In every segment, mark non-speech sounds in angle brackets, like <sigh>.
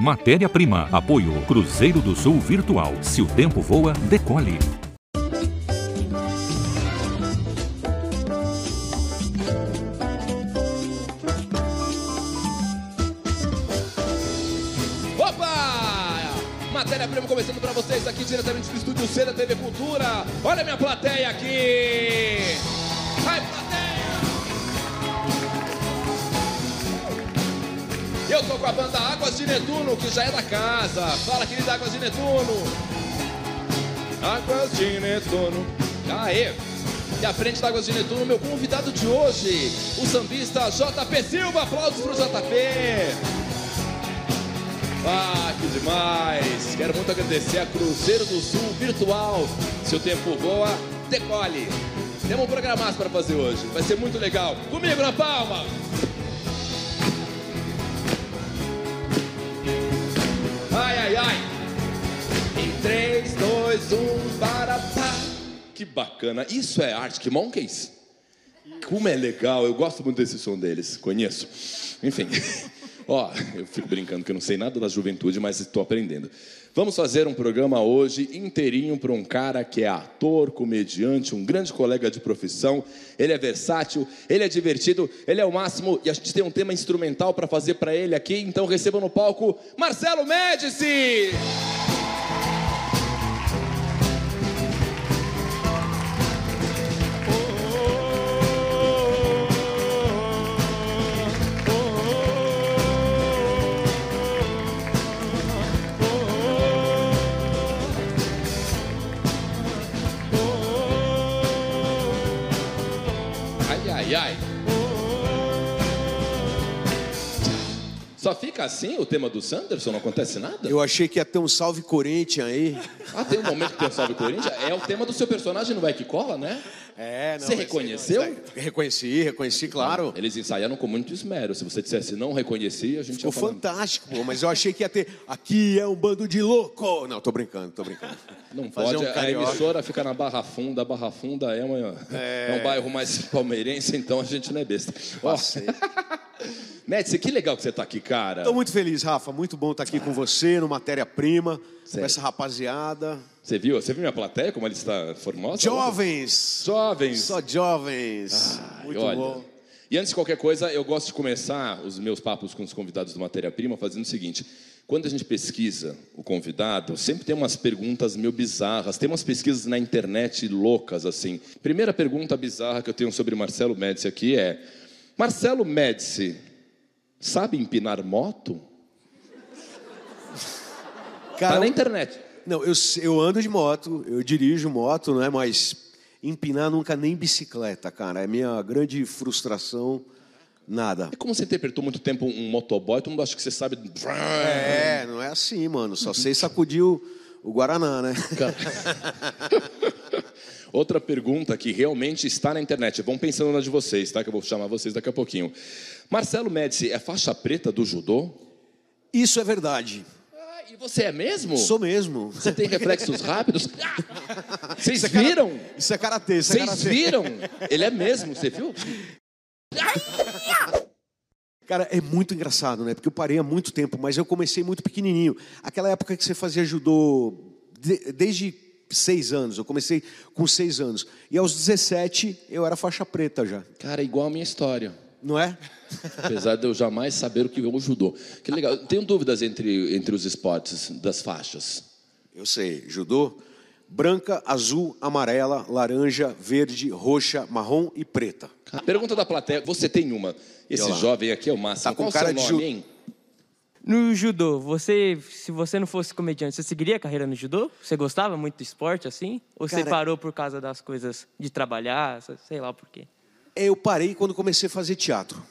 Matéria-prima. Apoio Cruzeiro do Sul Virtual. Se o tempo voa, decole. Matéria-prima começando pra vocês aqui diretamente do estúdio C da TV Cultura. Olha a minha plateia aqui! Eu tô com a banda Águas de Netuno, que já é da casa. Fala, querida Águas de Netuno! Águas de Netuno. Aê! E à frente da Águas de Netuno, meu convidado de hoje, o sambista JP Silva. Aplausos pro JP! Ah, que demais! Quero muito agradecer a Cruzeiro do Sul Virtual. Se o tempo voa, decole. Temos um programaço para fazer hoje. Vai ser muito legal. Comigo na palma! Ai! Em 3, 2, 1, para, pá! Que bacana! Isso é Arctic Monkeys? Como é legal! Eu gosto muito desse som deles. Conheço. Enfim. <laughs> Ó, eu fico brincando que eu não sei nada da juventude, mas estou aprendendo. Vamos fazer um programa hoje inteirinho para um cara que é ator, comediante, um grande colega de profissão. Ele é versátil, ele é divertido, ele é o máximo e a gente tem um tema instrumental para fazer para ele aqui. Então recebam no palco Marcelo Médici! Fica assim o tema do Sanderson? Não acontece nada? Eu achei que ia ter um salve Corinthians aí. Ah, tem um momento que tem o Salve Corinthians? É o tema do seu personagem no Vai Que Cola, né? É, Você reconheceu? Reconheci, reconheci, claro. Eles ensaiaram com muito esmero. Se você dissesse não reconheci, a gente Ficou ia falar... fantástico, pô, mas eu achei que ia ter. Aqui é um bando de louco. Não, tô brincando, tô brincando. Não Fazer pode, um a emissora fica na Barra Funda. A Barra Funda é, uma, é... um bairro mais <laughs> palmeirense, então a gente não é besta. Passei. <laughs> Médici, que legal que você tá aqui, cara. Tô muito feliz, Rafa. Muito bom estar aqui com você no Matéria-Prima, com essa rapaziada. Você viu? Você viu minha plateia, como ela está formosa? Jovens! Jovens. Só jovens. muito Olha, bom. E antes de qualquer coisa, eu gosto de começar os meus papos com os convidados do Matéria Prima fazendo o seguinte: quando a gente pesquisa o convidado, sempre tem umas perguntas meio bizarras, tem umas pesquisas na internet loucas assim. Primeira pergunta bizarra que eu tenho sobre Marcelo Médici aqui é: Marcelo Médici sabe empinar moto? <laughs> Cara, tá na internet. Não, eu, eu ando de moto, eu dirijo moto, não é? Mas empinar nunca nem bicicleta, cara. É minha grande frustração. Nada. E como você interpretou muito tempo um motoboy, todo mundo acha que você sabe. É, não é assim, mano. Só sei sacudir o, o Guaraná, né? <laughs> Outra pergunta que realmente está na internet. Vão pensando na de vocês, tá? Que eu vou chamar vocês daqui a pouquinho. Marcelo Médici é faixa preta do judô? Isso é verdade. Ah, e você é mesmo? Sou mesmo. Você tem reflexos rápidos? Ah! <laughs> Vocês Isso é cara- viram? Isso é karatê, isso é Vocês karatê. viram? Ele é mesmo, você viu? Cara, é muito engraçado, né? Porque eu parei há muito tempo, mas eu comecei muito pequenininho. Aquela época que você fazia judô de- desde seis anos. Eu comecei com seis anos. E aos 17 eu era faixa preta já. Cara, igual a minha história. Não é? Apesar de eu jamais saber o que é o judô. Que legal. Tenho dúvidas entre, entre os esportes das faixas. Eu sei. Judô, branca, azul, amarela, laranja, verde, roxa, marrom e preta. Pergunta da plateia. Você tem uma. Esse jovem aqui é o máximo. Tá com Qual cara seu de nome, ju- hein? No judô, você, se você não fosse comediante, você seguiria a carreira no judô? Você gostava muito do esporte assim? Ou você Cara- parou por causa das coisas de trabalhar, sei lá por quê? Eu parei quando comecei a fazer teatro.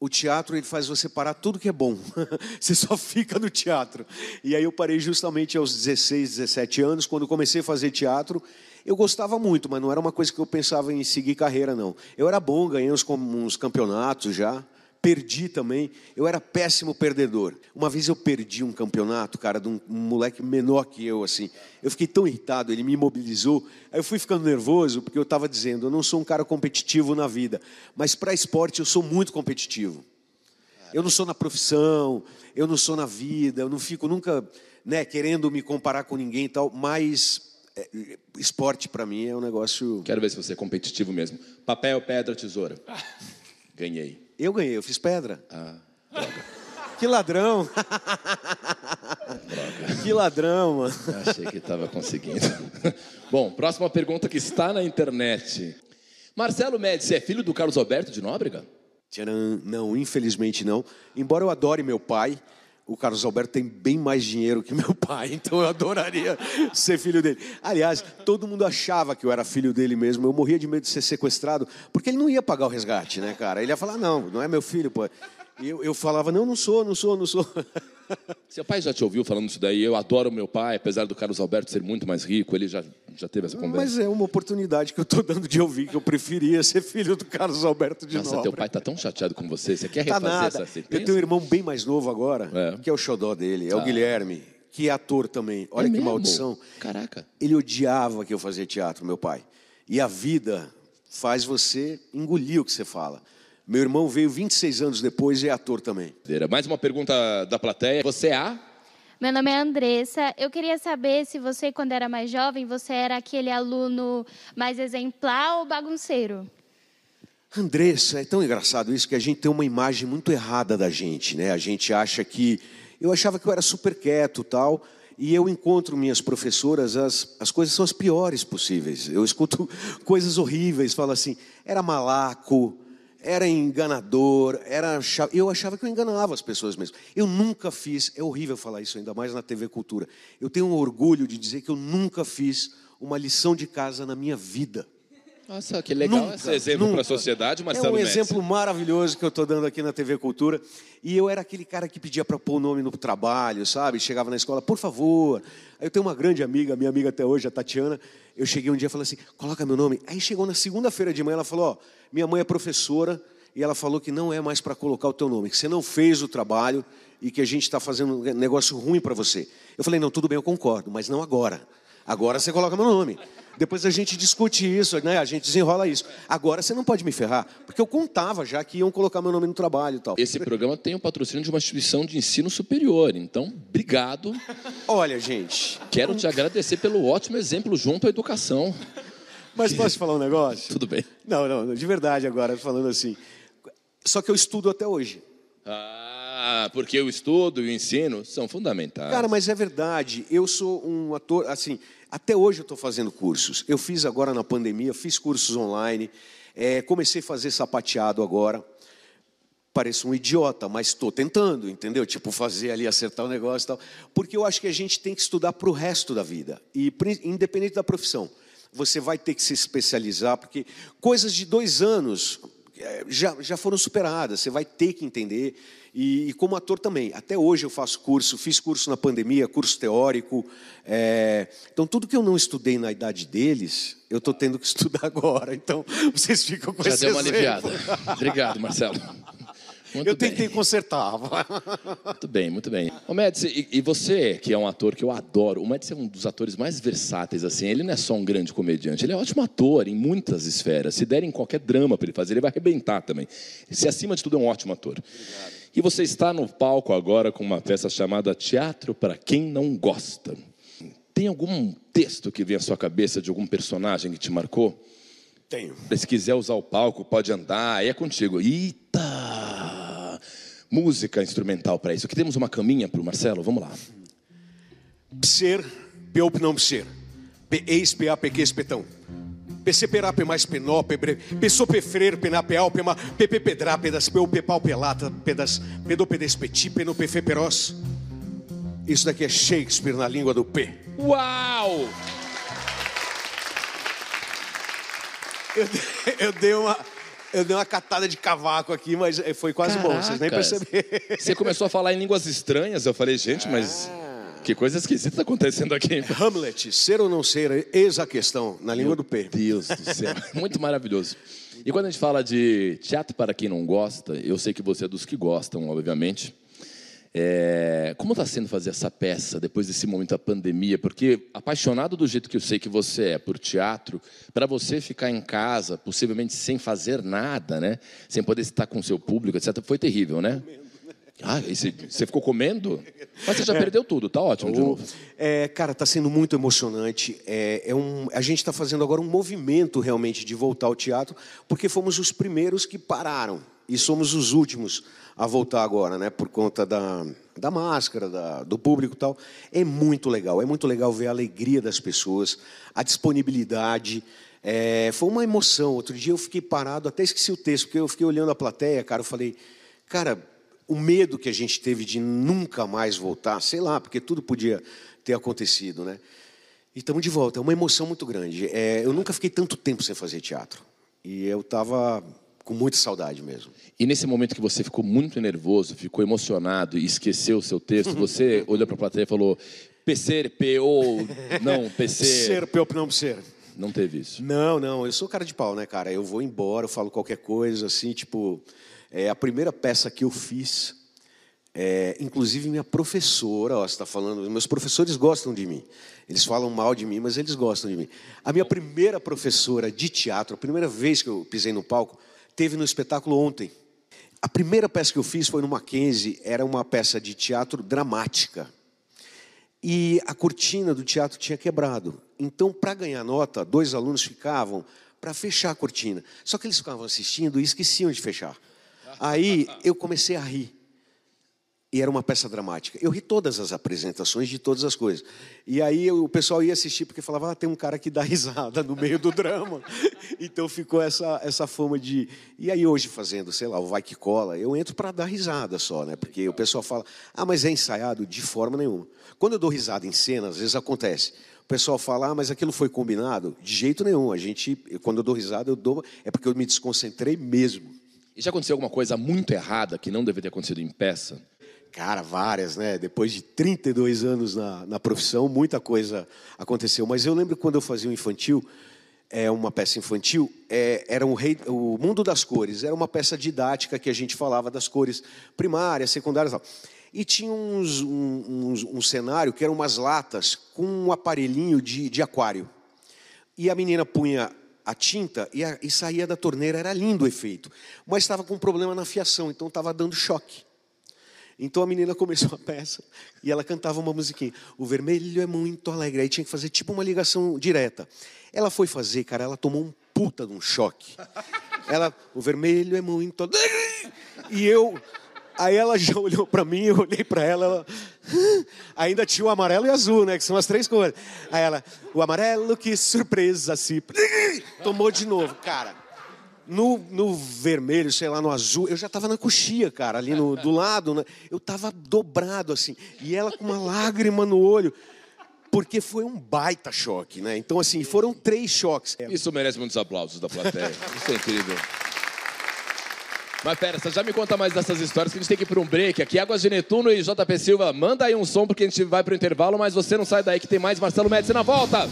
O teatro ele faz você parar tudo que é bom. <laughs> você só fica no teatro. E aí eu parei justamente aos 16, 17 anos, quando comecei a fazer teatro. Eu gostava muito, mas não era uma coisa que eu pensava em seguir carreira, não. Eu era bom, ganhei uns, uns campeonatos já. Perdi também. Eu era péssimo perdedor. Uma vez eu perdi um campeonato, cara, de um, um moleque menor que eu, assim. Eu fiquei tão irritado, ele me imobilizou. Aí eu fui ficando nervoso, porque eu estava dizendo, eu não sou um cara competitivo na vida. Mas para esporte eu sou muito competitivo. Eu não sou na profissão, eu não sou na vida, eu não fico nunca né, querendo me comparar com ninguém e tal, mas é, esporte para mim é um negócio. Quero ver se você é competitivo mesmo. Papel, pedra, tesoura. <laughs> Ganhei. Eu ganhei, eu fiz pedra. Ah, droga. Que ladrão! que ladrão, mano. Achei que estava conseguindo. Bom, próxima pergunta que está na internet. Marcelo Médici é filho do Carlos Alberto de Nóbrega? Tcharam, não, infelizmente não. Embora eu adore meu pai, o Carlos Alberto tem bem mais dinheiro que meu <laughs> pai, então eu adoraria ser filho dele. Aliás, todo mundo achava que eu era filho dele mesmo. Eu morria de medo de ser sequestrado, porque ele não ia pagar o resgate, né, cara? Ele ia falar: não, não é meu filho, pô. Eu, eu falava: não, não sou, não sou, não sou. <laughs> Seu pai já te ouviu falando isso daí? Eu adoro meu pai, apesar do Carlos Alberto ser muito mais rico, ele já, já teve essa conversa. Mas é uma oportunidade que eu estou dando de ouvir que eu preferia ser filho do Carlos Alberto de Nossa, Nobre. teu pai está tão chateado com você, você quer Tá refazer nada. essa Eu sentença? tenho um irmão bem mais novo agora, É. que é o xodó dele, é o Tá. Guilherme, que é ator também. Olha É que mesmo? maldição. Caraca. Ele odiava que eu fazia teatro, meu pai. E a vida faz você engolir o que você fala. Meu irmão veio 26 anos depois e é ator também. Mais uma pergunta da plateia. Você é a? Meu nome é Andressa. Eu queria saber se você, quando era mais jovem, você era aquele aluno mais exemplar ou bagunceiro? Andressa, é tão engraçado isso que a gente tem uma imagem muito errada da gente, né? A gente acha que. Eu achava que eu era super quieto tal. E eu encontro minhas professoras, as, as coisas são as piores possíveis. Eu escuto <laughs> coisas horríveis, falo assim, era malaco, era enganador, era eu achava que eu enganava as pessoas mesmo. Eu nunca fiz, é horrível falar isso ainda mais na TV Cultura. Eu tenho um orgulho de dizer que eu nunca fiz uma lição de casa na minha vida. Nossa, que legal Nunca, esse exemplo para a sociedade, É Marcelo um Médici. exemplo maravilhoso que eu estou dando aqui na TV Cultura. E eu era aquele cara que pedia para pôr o nome no trabalho, sabe? Chegava na escola, por favor. Aí eu tenho uma grande amiga, minha amiga até hoje, a Tatiana. Eu cheguei um dia e falei assim: coloca meu nome. Aí chegou na segunda-feira de manhã, ela falou: ó, minha mãe é professora e ela falou que não é mais para colocar o teu nome, que você não fez o trabalho e que a gente está fazendo um negócio ruim para você. Eu falei: não, tudo bem, eu concordo, mas não agora. Agora você coloca meu nome. Depois a gente discute isso, né? A gente desenrola isso. Agora você não pode me ferrar, porque eu contava já que iam colocar meu nome no trabalho e tal. Esse programa tem o patrocínio de uma instituição de ensino superior. Então, obrigado. Olha, gente, Quero te agradecer pelo ótimo exemplo junto à educação. mas posso te falar um negócio? Tudo bem. Não, não, de verdade agora, falando assim. Só que eu estudo até hoje. Ah, porque o estudo e o ensino são fundamentais. Cara, mas é verdade. Eu sou um ator, assim, até hoje eu estou fazendo cursos. Eu fiz agora na pandemia, fiz cursos online, é, comecei a fazer sapateado agora. Pareço um idiota, mas estou tentando, entendeu? Tipo, fazer ali, acertar o negócio e tal. Porque eu acho que a gente tem que estudar para o resto da vida. E independente da profissão. Você vai ter que se especializar, porque coisas de dois anos já, já foram superadas. Você vai ter que entender. E, e como ator também. Até hoje eu faço curso, fiz curso na pandemia, curso teórico. é, Então, tudo que eu não estudei na idade deles, eu estou tendo que <laughs> estudar agora. Então, vocês ficam com Já esse deu uma exemplo. aliviada. Obrigado, Marcelo. <laughs> Muito Eu bem. tentei consertar. <laughs> Muito bem, muito bem. Ô, Médici, e, e você, que é um ator que eu adoro, o Médici é um dos atores mais versáteis, assim. Ele não é só um grande comediante, ele é um ótimo ator em muitas esferas. Se derem qualquer drama para ele fazer, ele vai arrebentar também. Se acima de tudo é um ótimo ator. E você está no palco agora com uma peça chamada Teatro para Quem Não Gosta. Tem algum texto que vem à sua cabeça de algum personagem que te marcou? Tenho. Se quiser usar o palco, pode andar, aí é contigo. Eita! Música instrumental para isso. Aqui temos uma caminha para o Marcelo, vamos lá. Pser, peup não pser. Pe eis pea peque espetão. PC perá pe mais penó, pebre, pessoa pefrer, pená peal, pema, pepe pedrá, pedas, peu pepau pelata, pedas, pedo pedespeti, peno pefe peroz. Isso daqui é Shakespeare na língua do P. Uau! Eu, <laughs> eu dei uma. Eu dei uma catada de cavaco aqui, mas eh, foi quase bom, vocês nem perceberam. Você começou a falar em línguas estranhas. Eu falei, gente, mas que coisa esquisita está acontecendo aqui. Hamlet, ser ou não ser, eis a questão, na língua do P. Deus do céu, <laughs> muito maravilhoso. E quando a gente fala de teatro para quem não gosta, eu sei que você é dos que gostam, obviamente. É, como está sendo fazer essa peça depois desse momento da pandemia? Porque apaixonado do jeito que eu sei que você é por teatro, para você ficar em casa, possivelmente sem fazer nada, né? Sem poder estar com o seu público, etc., foi terrível, né? Ah, você, ficou comendo? Mas você já perdeu tudo, tá ótimo de novo. É, cara, está sendo muito emocionante. É, é um, a gente está fazendo agora um movimento realmente de voltar ao teatro, porque fomos os primeiros que pararam e somos os últimos a voltar agora, né? Por conta da, da máscara, da, do público e tal. É muito legal, é muito legal ver a alegria das pessoas, a disponibilidade. É, foi uma emoção. Outro dia eu fiquei parado, até esqueci o texto, porque eu fiquei olhando a plateia, cara, eu falei, cara, o medo que a gente teve de nunca mais voltar, sei lá, porque tudo podia ter acontecido, né? E estamos de volta, é uma emoção muito grande. É, eu nunca fiquei tanto tempo sem fazer teatro. E eu estava com muita saudade mesmo. E nesse momento que você ficou muito nervoso, ficou emocionado e esqueceu o seu texto, você <laughs> olhou para a plateia e falou: PC, ou não, PC. <laughs> Ser, P ou não ser. Não teve isso. Não, não, eu sou cara de pau, né, cara? Eu vou embora, eu falo qualquer coisa, assim, tipo. É, a primeira peça que eu fiz, é, inclusive minha professora, ó, você está falando, meus professores gostam de mim. Eles falam mal de mim, mas eles gostam de mim. A minha primeira professora de teatro, a primeira vez que eu pisei no palco, teve no espetáculo ontem. A primeira peça que eu fiz foi no Mackenzie, era uma peça de teatro dramática. E a cortina do teatro tinha quebrado. Então, para ganhar nota, dois alunos ficavam para fechar a cortina. Só que eles ficavam assistindo e esqueciam de fechar. Aí eu comecei a rir. E era uma peça dramática. Eu ri todas as apresentações de todas as coisas. E aí o pessoal ia assistir porque falava, ah, tem um cara que dá <laughs> risada no meio do drama. <laughs> então ficou essa, essa fama de. E aí hoje fazendo, sei lá, o Vai Que Cola, eu entro para dar risada só, né? Porque o pessoal fala, ah, mas é ensaiado? De forma nenhuma. Quando eu dou risada em cena, às vezes acontece. O pessoal fala, ah, mas aquilo foi combinado? De jeito nenhum. A gente, quando eu dou risada, eu dou. É porque eu me desconcentrei mesmo. E já aconteceu alguma coisa muito errada que não deveria ter acontecido em peça? Cara, várias, né? Depois de 32 anos na, na profissão, muita coisa aconteceu. Mas eu lembro quando eu fazia o infantil, é uma peça infantil, é, era um rei, o Mundo das Cores, era uma peça didática que a gente falava das cores primárias, secundárias e tal. E tinha uns, um, um, um cenário que eram umas latas com um aparelhinho de, de aquário. E a menina punha a tinta e, a, e saía da torneira, era lindo o efeito. Mas estava com um problema na fiação, então estava dando choque. Então a menina começou a peça e ela cantava uma musiquinha. O vermelho é muito alegre. Aí tinha que fazer tipo uma ligação direta. Ela foi fazer, cara, ela tomou um puta de um choque. Ela, o vermelho é muito alegre. E eu, Aí ela já olhou para mim, eu olhei para ela, ela... ainda tinha o amarelo e azul, né? Que são as três cores. Aí ela, o amarelo, que surpresa, assim. Tomou de novo, cara. No, no vermelho, sei lá, no azul, eu já estava na coxia, cara, ali no, do lado, né? eu estava dobrado assim, e ela com uma lágrima no olho, porque foi um baita choque, né? Então, assim, foram três choques. Isso merece muitos aplausos da plateia. Isso é incrível. Mas pera, você já me conta mais dessas histórias que a gente tem que ir para um break aqui. Águas de Netuno e JP Silva, manda aí um som porque a gente vai para o intervalo, mas você não sai daí que tem mais Marcelo Médici na volta.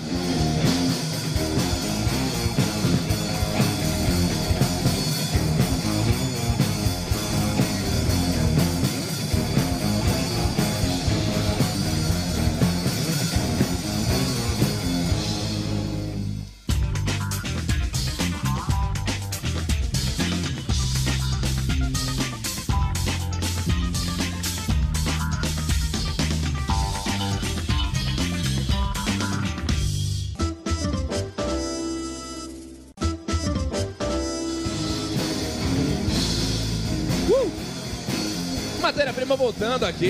Matéria-prima voltando aqui.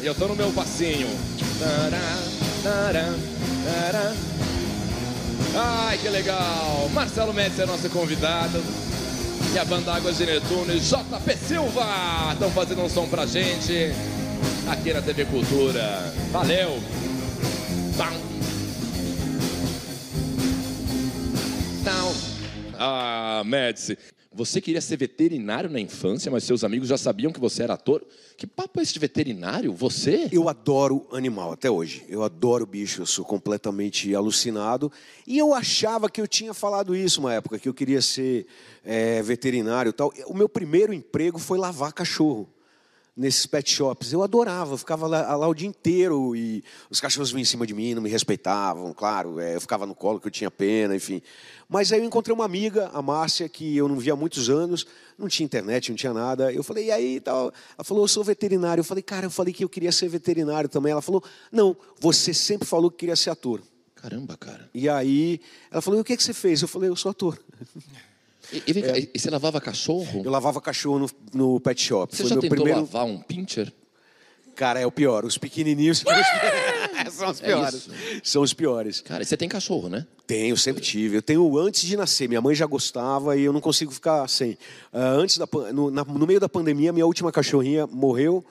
E eu tô no meu passinho. Ai, que legal. Marcelo Médici é nosso convidado. E a banda Águas de Netuno e JP Silva estão fazendo um som pra gente aqui na TV Cultura. Valeu. Ah, Médici. Você queria ser veterinário na infância, mas seus amigos já sabiam que você era ator? Que papo é esse de veterinário? Você? Eu adoro animal até hoje. Eu adoro bicho, eu sou completamente alucinado. E eu achava que eu tinha falado isso uma época, que eu queria ser é, veterinário e tal. O meu primeiro emprego foi lavar cachorro. Nesses pet shops. Eu adorava, eu ficava lá, lá o dia inteiro e os cachorros vinham em cima de mim, não me respeitavam, claro, é, eu ficava no colo que eu tinha pena, enfim. Mas aí eu encontrei uma amiga, a Márcia, que eu não via há muitos anos, não tinha internet, não tinha nada. Eu falei, e aí tal? Ela falou, eu sou veterinário. Eu falei, cara, eu falei que eu queria ser veterinário também. Ela falou, não, você sempre falou que queria ser ator. Caramba, cara. E aí ela falou, e o que, que você fez? Eu falei, eu sou ator. <laughs> E, e vem cá, e você lavava cachorro? Eu lavava cachorro no, no pet shop. Você Foi já meu tentou primeiro. lavar um pincher? Cara, é o pior. Os pequenininhos são os piores. são os É piores. isso. são os piores. Cara, e você tem cachorro, né? Tenho, sempre tive. Eu tenho antes de nascer. Minha mãe já gostava e eu não consigo ficar sem. Ah, antes da, no, na- no meio da pandemia, minha última cachorrinha morreu.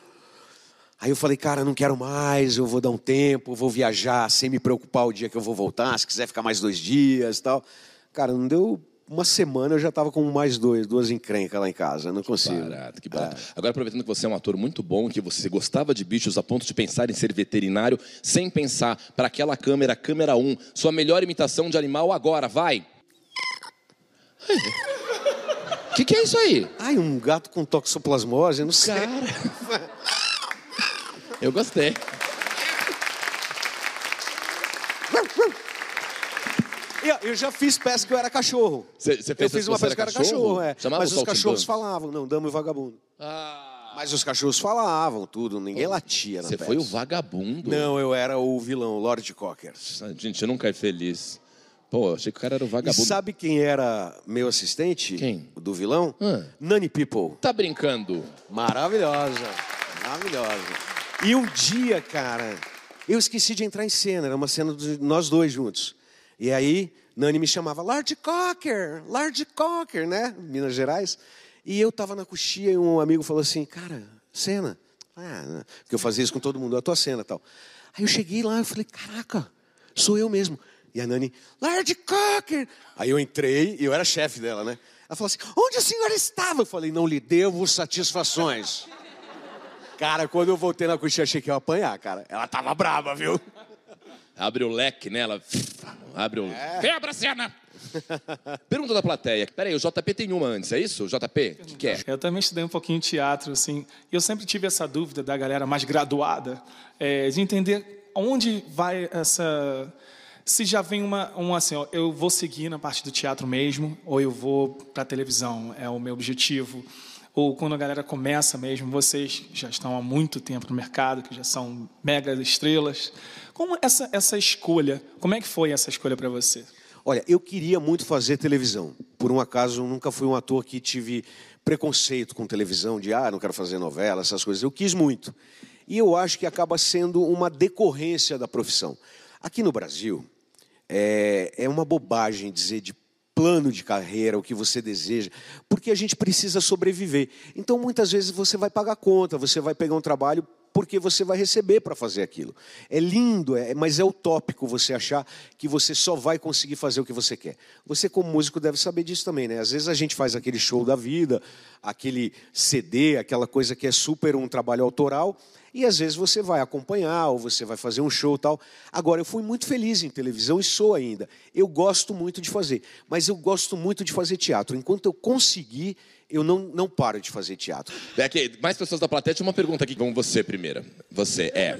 Aí eu falei, cara, não quero mais, eu vou dar um tempo, vou viajar sem me preocupar o dia que eu vou voltar, se quiser ficar mais dois dias e tal. Cara, não deu uma semana, eu já estava com mais dois, duas encrencas lá em casa, não consigo. Barato, que barato. Agora, aproveitando que você é um ator muito bom, que você gostava de bichos a ponto de pensar em ser veterinário, sem pensar para aquela câmera, câmera 1, sua melhor imitação de animal agora, vai! O que, que é isso aí? Ai, um gato com toxoplasmose, não sei. Cara. Eu gostei. Eu, eu já fiz peça que eu era cachorro. Você fez eu fiz uma peça que eu era cachorro, cachorro? é. Chamava Mas o os cachorros falavam, não, dama e vagabundo. Ah, Mas os cachorros falavam tudo, ninguém latia na você foi o vagabundo. Não, eu era o vilão, Lord Cocker. Gente, eu nunca é feliz. Pô, achei que o cara era o E vagabundo. sabe quem era meu assistente? Quem? Do vilão? Hã? Nani People. Tá brincando? Maravilhosa, maravilhosa. E um dia, cara, eu esqueci de entrar em cena, era uma cena de nós dois juntos. E aí, Nani me chamava, Lord Cocker, Lord Cocker, né? Minas Gerais. E eu tava na coxia e um amigo falou assim, cara, cena. Ah, porque eu fazia isso com todo mundo, a tua cena tal. Aí eu cheguei lá e falei, caraca, sou eu mesmo. E a Nani, Lord Cocker. Aí eu entrei e eu era chefe dela, né? Ela falou assim, onde a senhora estava? Eu falei, não lhe devo satisfações. Cara, quando eu voltei na coxinha, achei que ia apanhar, cara. Ela tava brava, viu? Abre o leque nela. <laughs> Abre o. Quebra a cena! <laughs> Pergunta da plateia. Peraí, o JP tem uma antes, é isso? O JP? O que, que é? Eu também estudei um pouquinho teatro, assim. E eu sempre tive essa dúvida da galera mais graduada, é, de entender onde vai essa. Se já vem uma, um assim, ó, eu vou seguir na parte do teatro mesmo, ou eu vou para televisão, é o meu objetivo. Ou quando a galera começa mesmo, vocês já estão há muito tempo no mercado, que já são mega estrelas. Como essa, essa escolha, como é que foi essa escolha para você? Olha, eu queria muito fazer televisão. Por um acaso, nunca fui um ator que tive preconceito com televisão, de ah, não quero fazer novela, essas coisas. Eu quis muito. E eu acho que acaba sendo uma decorrência da profissão. Aqui no Brasil, é, é uma bobagem dizer de plano de carreira, o que você deseja, porque a gente precisa sobreviver. Então, muitas vezes, você vai pagar conta, você vai pegar um trabalho porque você vai receber para fazer aquilo. É lindo, é, mas é utópico você achar que você só vai conseguir fazer o que você quer. Você, como músico, deve saber disso também, né? Às vezes a gente faz aquele show da vida, aquele CD, aquela coisa que é super um trabalho autoral, e às vezes você vai acompanhar, ou você vai fazer um show tal. Agora, eu fui muito feliz em televisão e sou ainda. Eu gosto muito de fazer, mas eu gosto muito de fazer teatro. Enquanto eu conseguir, eu não, não paro de fazer teatro. É que mais pessoas da plateia. Tinha uma pergunta aqui. Vamos você primeiro. Você, é.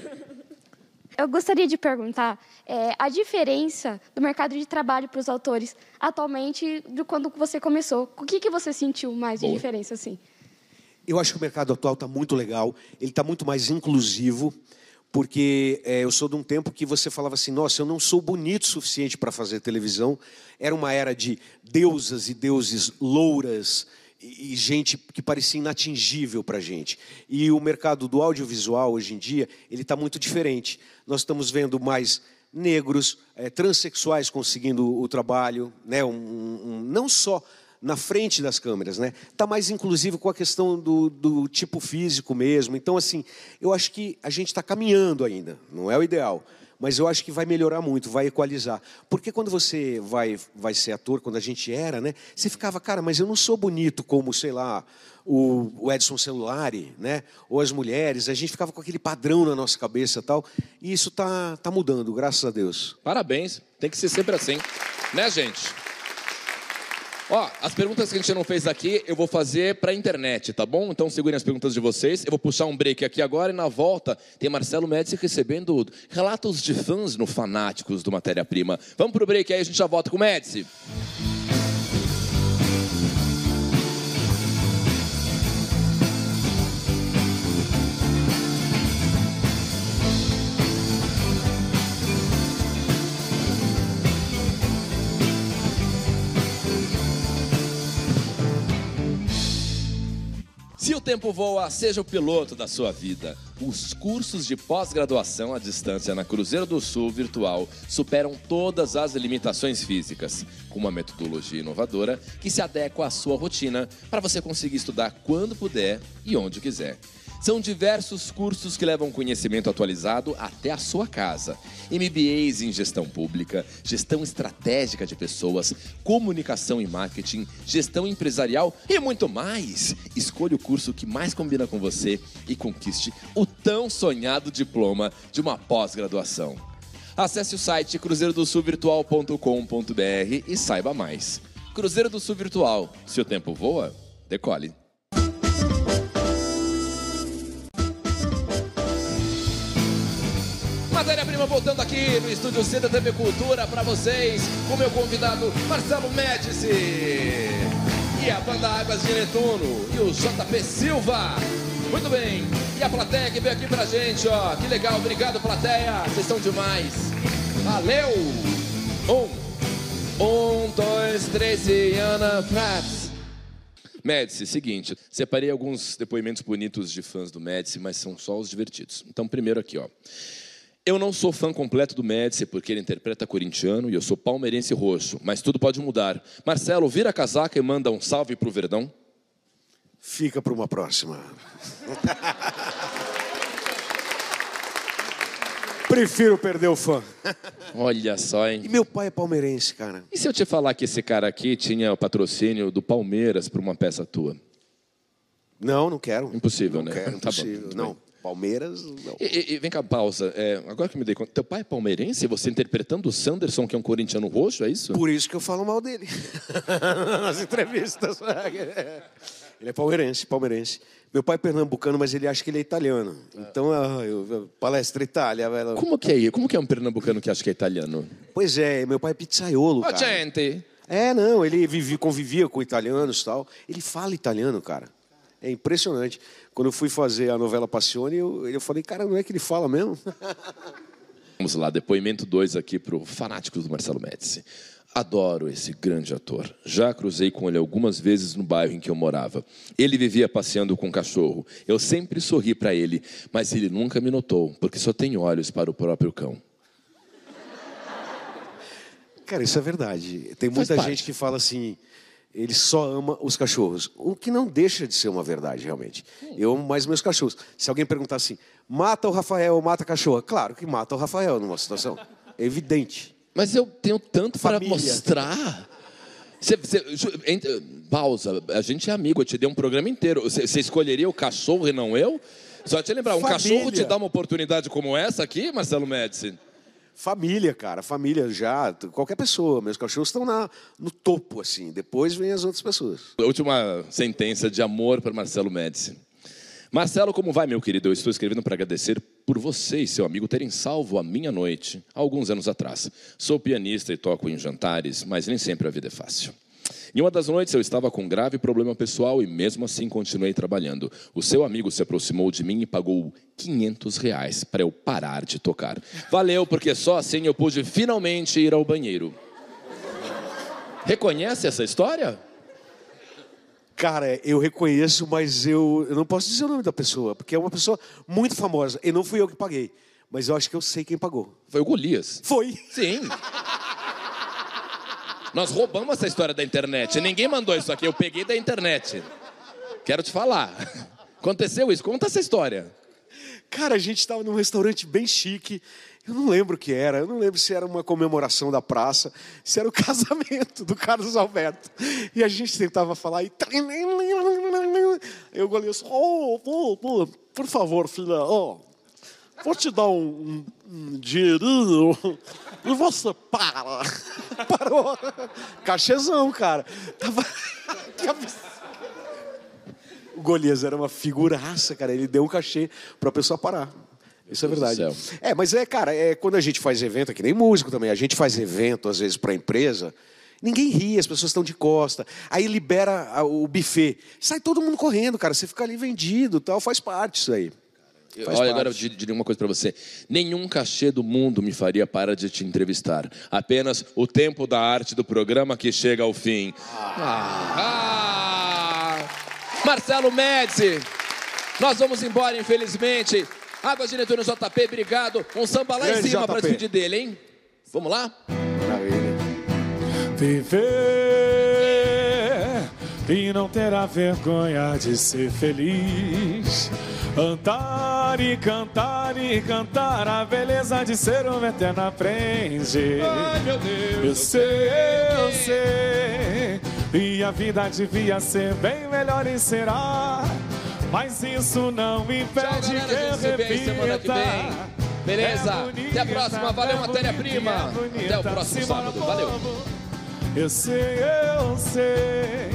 Eu gostaria de perguntar é, a diferença do mercado de trabalho para os autores atualmente de quando você começou. O que, que você sentiu mais de Boa. diferença assim? Eu acho que o mercado atual está muito legal, ele está muito mais inclusivo, porque é, eu sou de um tempo que você falava assim: nossa, eu não sou bonito o suficiente para fazer televisão. Era uma era de deusas e deuses louras e, e gente que parecia inatingível para a gente. E o mercado do audiovisual, hoje em dia, ele está muito diferente. Nós estamos vendo mais negros, é, transexuais conseguindo o trabalho, né? um, um, não só na frente das câmeras, né? Tá mais inclusive com a questão do, do tipo físico mesmo. Então, assim, eu acho que a gente está caminhando ainda. Não é o ideal, mas eu acho que vai melhorar muito, vai equalizar. Porque quando você vai vai ser ator, quando a gente era, né? Você ficava, cara, mas eu não sou bonito como, sei lá, o, o Edson Celulari, né? Ou as mulheres. A gente ficava com aquele padrão na nossa cabeça, tal. E isso tá tá mudando, graças a Deus. Parabéns. Tem que ser sempre assim. Né, gente? Ó, as perguntas que a gente não fez aqui, eu vou fazer pra internet, tá bom? Então segurem as perguntas de vocês. Eu vou puxar um break aqui agora e na volta tem Marcelo Médici recebendo relatos de fãs no Fanáticos do Matéria Prima. Vamos pro break aí, a gente já volta com o Médici. Se o tempo voa, seja o piloto da sua vida. Os cursos de pós-graduação à distância na Cruzeiro do Sul Virtual superam todas as limitações físicas, com uma metodologia inovadora que se adequa à sua rotina para você conseguir estudar quando puder e onde quiser. São diversos cursos que levam conhecimento atualizado até a sua casa. MBAs em gestão pública, gestão estratégica de pessoas, comunicação e marketing, gestão empresarial e muito mais. Escolha o curso que mais combina com você e conquiste o tão sonhado diploma de uma pós-graduação. Acesse o site cruzeirodosulvirtual.com.br e saiba mais. Cruzeiro do Sul Virtual. Se o tempo voa, decole. Aqui no estúdio C da TV Cultura para vocês, com meu convidado Marcelo Médici. E a banda Águas de Netuno e o JP Silva. Muito bem. E a plateia que veio aqui pra gente, ó. Que legal, obrigado, plateia. Vocês são demais. Valeu! Um, um, dois, três e Ana Prats. Médici, seguinte, separei alguns depoimentos bonitos de fãs do Médici, mas são só os divertidos. Então, primeiro aqui, ó. Eu não sou fã completo do Médici porque ele interpreta corintiano e eu sou palmeirense roxo, mas tudo pode mudar. Marcelo, vira a casaca e manda um salve pro Verdão. Fica para uma próxima. Prefiro perder o fã. Olha só, hein? E meu pai é palmeirense, cara. E se eu te falar que esse cara aqui tinha o patrocínio do Palmeiras para uma peça tua? Não, não quero. Impossível, não né? Quero, <laughs> Tá bom, impossível. tudo não, bem. Palmeiras, não. E, e- vem cá, pausa. É, agora que me dei conta, teu pai é palmeirense? Você interpretando o Sanderson, que é um corintiano roxo, é isso? Por isso que eu falo mal dele. <laughs> Nas entrevistas. <laughs> Ele é palmeirense, palmeirense. Meu pai é pernambucano, mas ele acha que ele é italiano. Então, ah, eu, eu- palestra Itália. ela- Como que é? Como que é um pernambucano que acha que é italiano? Pois é, meu pai é pizzaiolo, cara. gente! É, não, ele vivi, convivia com italianos e tal. Ele fala italiano, cara. É impressionante. Quando eu fui fazer a novela Passione, eu, eu falei, cara, não é que ele fala mesmo? <laughs> Vamos lá, depoimento 2 aqui para o Fanáticos do Marcelo Médici. Adoro esse grande ator. Já cruzei com ele algumas vezes no bairro em que eu morava. Ele vivia passeando com um cachorro. Eu sempre sorri para ele, mas ele nunca me notou, porque só tem olhos para o próprio cão. Cara, isso é verdade. Tem muita gente que fala assim, ele só ama os cachorros. O que não deixa de ser uma verdade, realmente. Eu amo mais meus cachorros. Se alguém perguntar assim, mata o Rafael ou mata a cachorra? Claro que mata o Rafael numa situação. É <laughs> evidente. Mas eu tenho tanto para Família. mostrar. Você, você- pausa, a gente é amigo, eu te dei um programa inteiro. Você, você escolheria o cachorro e não eu? Só te lembrar, um Família. cachorro te dá uma oportunidade como essa aqui, Marcelo Médici? Família, cara, família já, qualquer pessoa. Meus cachorros estão na, no topo, assim. Depois vem as outras pessoas. Última sentença de amor para Marcelo Médici. Marcelo, como vai, meu querido? Eu estou escrevendo para agradecer por você e seu amigo terem salvo a minha noite há alguns anos atrás. Sou pianista e toco em jantares, mas nem sempre a vida é fácil. Em uma das noites eu estava com um grave problema pessoal e mesmo assim continuei trabalhando. O seu amigo se aproximou de mim e pagou 500 reais para eu parar de tocar. Valeu, porque só assim eu pude finalmente ir ao banheiro. Reconhece essa história? Cara, eu reconheço, mas eu, eu não posso dizer o nome da pessoa, porque é uma pessoa muito famosa. E não fui eu que paguei. Mas eu acho que eu sei quem pagou. Foi o Golias. Foi. Sim. Nós roubamos essa história da internet. Ninguém mandou isso aqui, eu peguei da internet. Quero te falar. Aconteceu isso? Conta essa história. Cara, a gente estava num restaurante bem chique. Eu não lembro o que era. Eu não lembro se era uma comemoração da praça, se era o <laughs> casamento do Carlos Alberto. E a gente tentava falar e. Eu goleiro oh, oh, oh, por favor, filha, oh. vou te dar um, um, um dinheirinho e você para. <laughs> Cachezão, cara. Tava... <laughs> O Golias era uma figuraça, cara. Ele deu um cachê pra pessoa parar. Isso é verdade. É, mas é, cara, é quando a gente faz evento, é que nem músico também, a gente faz evento, às vezes, pra empresa, ninguém ri, as pessoas estão de costa. Aí libera o buffet. Sai todo mundo correndo, cara. Você fica ali vendido tal, faz parte isso aí. Faz Olha, parte. agora eu di- diria uma coisa pra você. Nenhum cachê do mundo me faria parar de te entrevistar. Apenas o tempo da arte do programa que chega ao fim. Ah! Marcelo Médici, nós vamos embora, infelizmente. Águas de Netuno JP, obrigado. Um samba lá em Grande cima pra JP. despedir dele, hein? Vamos lá? Maravilha. Viver e não ter a vergonha de ser feliz. Andar e cantar e cantar, a beleza de ser uma eterna aprende. meu Deus. Eu sei, eu sei. E a vida devia ser bem melhor e será. Mas isso não me Tchau, impede galera. que eu repita. Beleza? É bonita, Até a próxima. Valeu, é matéria-prima. é. Até o próximo sábado. Valeu. Eu sei, eu sei.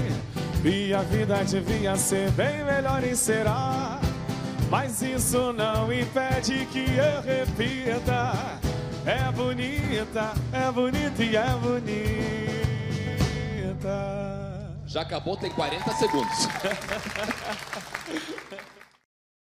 E a vida devia ser bem melhor e será. Mas isso não impede que eu repita. É bonita, é bonita e é bonita. Já acabou, tem 40 segundos. <laughs>